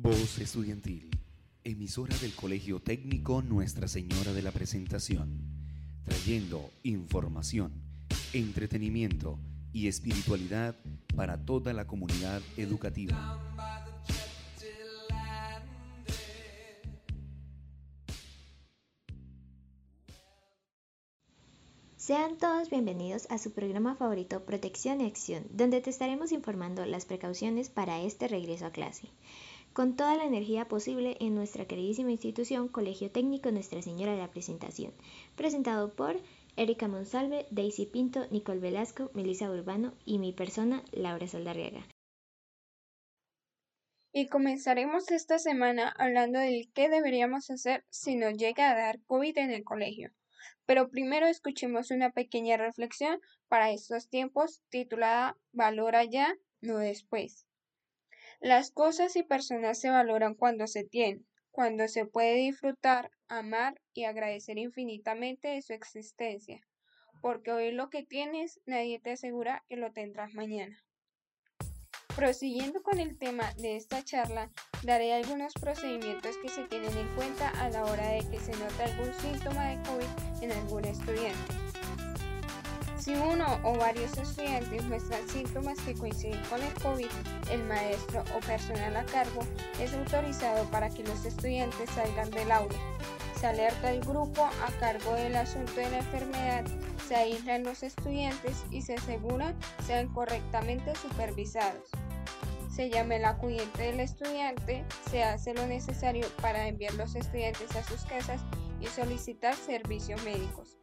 Voz Estudiantil, emisora del Colegio Técnico Nuestra Señora de la Presentación, trayendo información, entretenimiento y espiritualidad para toda la comunidad educativa. Sean todos bienvenidos a su programa favorito Protección y Acción, donde te estaremos informando las precauciones para este regreso a clase con toda la energía posible en nuestra queridísima institución Colegio Técnico Nuestra Señora de la Presentación, presentado por Erika Monsalve, Daisy Pinto, Nicole Velasco, Melissa Urbano y mi persona, Laura Saldarriaga. Y comenzaremos esta semana hablando del qué deberíamos hacer si nos llega a dar COVID en el colegio. Pero primero escuchemos una pequeña reflexión para estos tiempos titulada Valora ya, no después. Las cosas y personas se valoran cuando se tienen, cuando se puede disfrutar, amar y agradecer infinitamente de su existencia, porque hoy lo que tienes nadie te asegura que lo tendrás mañana. Prosiguiendo con el tema de esta charla, daré algunos procedimientos que se tienen en cuenta a la hora de que se nota algún síntoma de COVID en algún estudiante. Si uno o varios estudiantes muestran síntomas que coinciden con el COVID, el maestro o personal a cargo es autorizado para que los estudiantes salgan del aula. Se alerta al grupo a cargo del asunto de la enfermedad, se aíslan los estudiantes y se asegura sean correctamente supervisados. Se llama el acudiente del estudiante, se hace lo necesario para enviar los estudiantes a sus casas y solicitar servicios médicos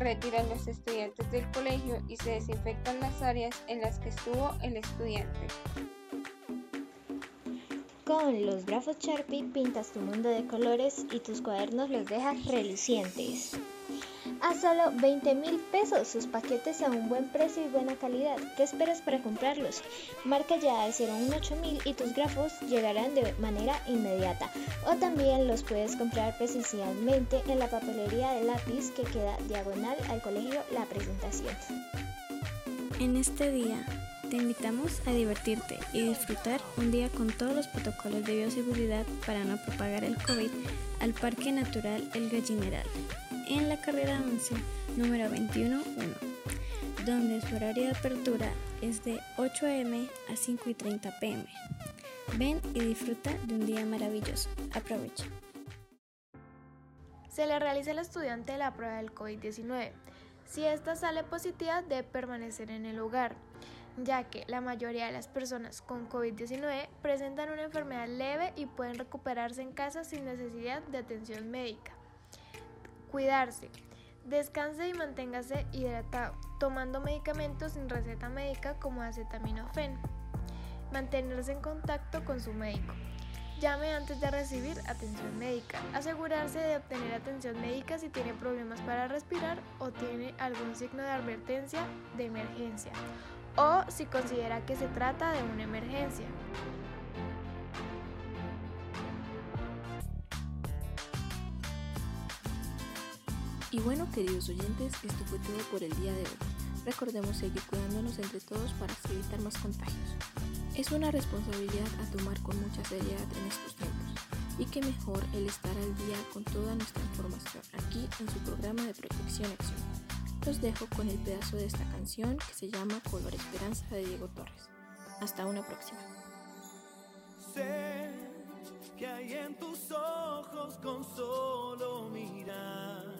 retiran los estudiantes del colegio y se desinfectan las áreas en las que estuvo el estudiante. Con los grafos Sharpie pintas tu mundo de colores y tus cuadernos los dejas relucientes. A solo 20 mil pesos sus paquetes a un buen precio y buena calidad. ¿Qué esperas para comprarlos? Marca ya al 018000 y tus grafos llegarán de manera inmediata. O también los puedes comprar presencialmente en la papelería de lápiz que queda diagonal al colegio La Presentación. En este día te invitamos a divertirte y disfrutar un día con todos los protocolos de bioseguridad para no propagar el COVID al Parque Natural El Gallineral en la carrera 11, número 21-1, donde su horario de apertura es de 8 am a 5 y 30 pm. Ven y disfruta de un día maravilloso. Aprovecha. Se le realiza al estudiante la prueba del COVID-19. Si esta sale positiva, debe permanecer en el hogar, ya que la mayoría de las personas con COVID-19 presentan una enfermedad leve y pueden recuperarse en casa sin necesidad de atención médica. Cuidarse. Descanse y manténgase hidratado, tomando medicamentos sin receta médica como acetaminofén. Mantenerse en contacto con su médico. Llame antes de recibir atención médica. Asegurarse de obtener atención médica si tiene problemas para respirar o tiene algún signo de advertencia de emergencia o si considera que se trata de una emergencia. Y bueno, queridos oyentes, esto fue todo por el día de hoy. Recordemos seguir cuidándonos entre todos para evitar más contagios. Es una responsabilidad a tomar con mucha seriedad en estos tiempos. Y qué mejor el estar al día con toda nuestra información aquí en su programa de protección acción. Los dejo con el pedazo de esta canción que se llama Color Esperanza de Diego Torres. Hasta una próxima. Sé que hay en tus ojos con solo mirar que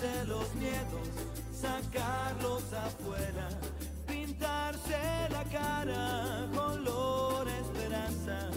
quitarse los miedos, sacarlos afuera, pintarse la cara, color esperanza,